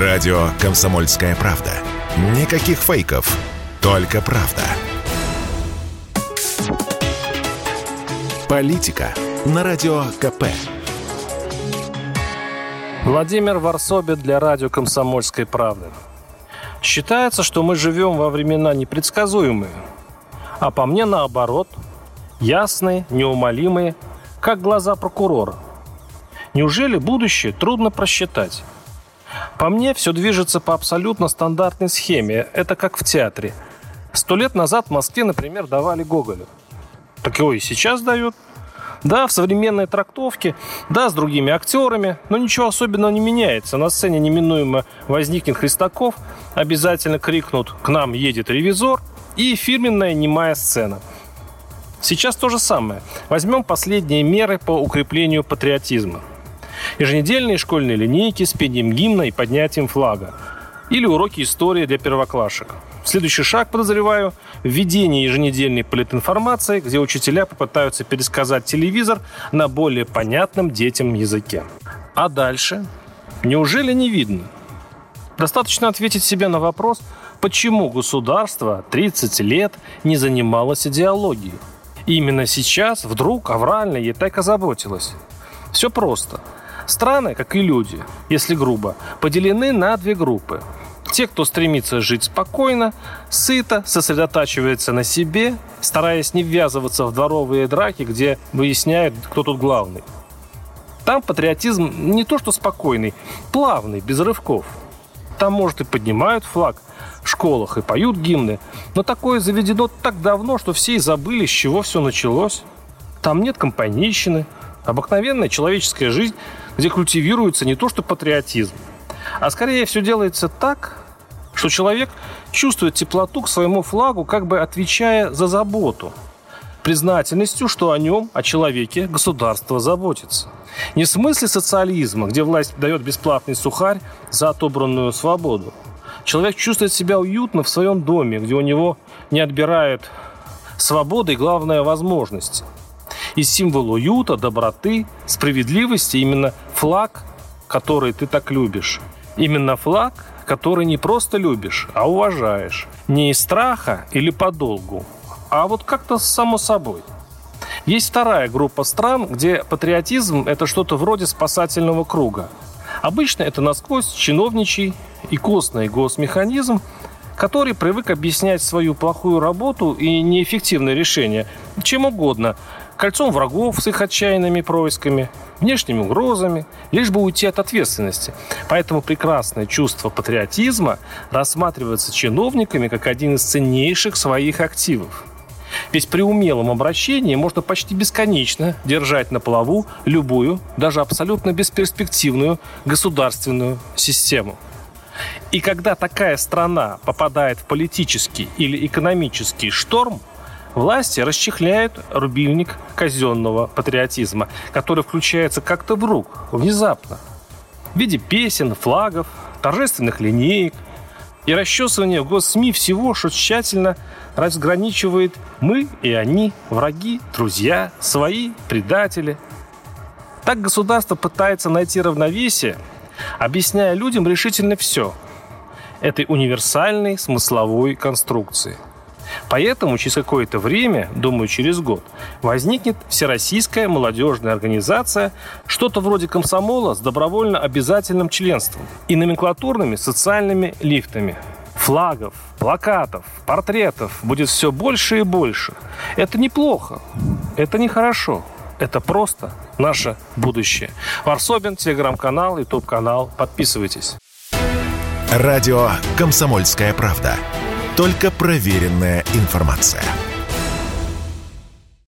Радио «Комсомольская правда». Никаких фейков, только правда. Политика на Радио КП. Владимир Варсобин для радио «Комсомольской правды». Считается, что мы живем во времена непредсказуемые, а по мне наоборот, ясные, неумолимые, как глаза прокурора. Неужели будущее трудно просчитать? По мне, все движется по абсолютно стандартной схеме. Это как в театре. Сто лет назад в Москве, например, давали Гоголя. Так его и сейчас дают. Да, в современной трактовке, да, с другими актерами, но ничего особенного не меняется. На сцене неминуемо возникнет Христаков, обязательно крикнут «К нам едет ревизор» и фирменная немая сцена. Сейчас то же самое. Возьмем последние меры по укреплению патриотизма – еженедельные школьные линейки с пением гимна и поднятием флага. Или уроки истории для первоклашек. Следующий шаг, подозреваю, введение еженедельной политинформации, где учителя попытаются пересказать телевизор на более понятном детям языке. А дальше? Неужели не видно? Достаточно ответить себе на вопрос, почему государство 30 лет не занималось идеологией. И именно сейчас вдруг аврально ей так озаботилась. Все просто – Страны, как и люди, если грубо, поделены на две группы. Те, кто стремится жить спокойно, сыто, сосредотачивается на себе, стараясь не ввязываться в дворовые драки, где выясняют, кто тут главный. Там патриотизм не то что спокойный, плавный, без рывков. Там, может, и поднимают флаг в школах и поют гимны, но такое заведено так давно, что все и забыли, с чего все началось. Там нет компанейщины, обыкновенная человеческая жизнь – где культивируется не то что патриотизм, а скорее все делается так, что человек чувствует теплоту к своему флагу, как бы отвечая за заботу, признательностью, что о нем, о человеке, государство заботится. Не в смысле социализма, где власть дает бесплатный сухарь за отобранную свободу. Человек чувствует себя уютно в своем доме, где у него не отбирают свободы и, главное, возможности – и символ уюта, доброты, справедливости именно флаг, который ты так любишь. Именно флаг, который не просто любишь, а уважаешь. Не из страха или по долгу, а вот как-то само собой. Есть вторая группа стран, где патриотизм – это что-то вроде спасательного круга. Обычно это насквозь чиновничий и костный госмеханизм, который привык объяснять свою плохую работу и неэффективное решение чем угодно, кольцом врагов с их отчаянными происками, внешними угрозами, лишь бы уйти от ответственности. Поэтому прекрасное чувство патриотизма рассматривается чиновниками как один из ценнейших своих активов. Ведь при умелом обращении можно почти бесконечно держать на плаву любую, даже абсолютно бесперспективную государственную систему. И когда такая страна попадает в политический или экономический шторм – Власти расчехляют рубильник казенного патриотизма, который включается как-то вдруг, внезапно, в виде песен, флагов, торжественных линеек и расчесывания в госсми всего, что тщательно разграничивает мы и они, враги, друзья, свои, предатели. Так государство пытается найти равновесие, объясняя людям решительно все этой универсальной смысловой конструкции – Поэтому через какое-то время, думаю, через год, возникнет Всероссийская молодежная организация, что-то вроде комсомола с добровольно обязательным членством и номенклатурными социальными лифтами. Флагов, плакатов, портретов будет все больше и больше. Это неплохо, это нехорошо, это просто наше будущее. Варсобин, телеграм-канал, ютуб-канал. Подписывайтесь. Радио «Комсомольская правда». Только проверенная информация.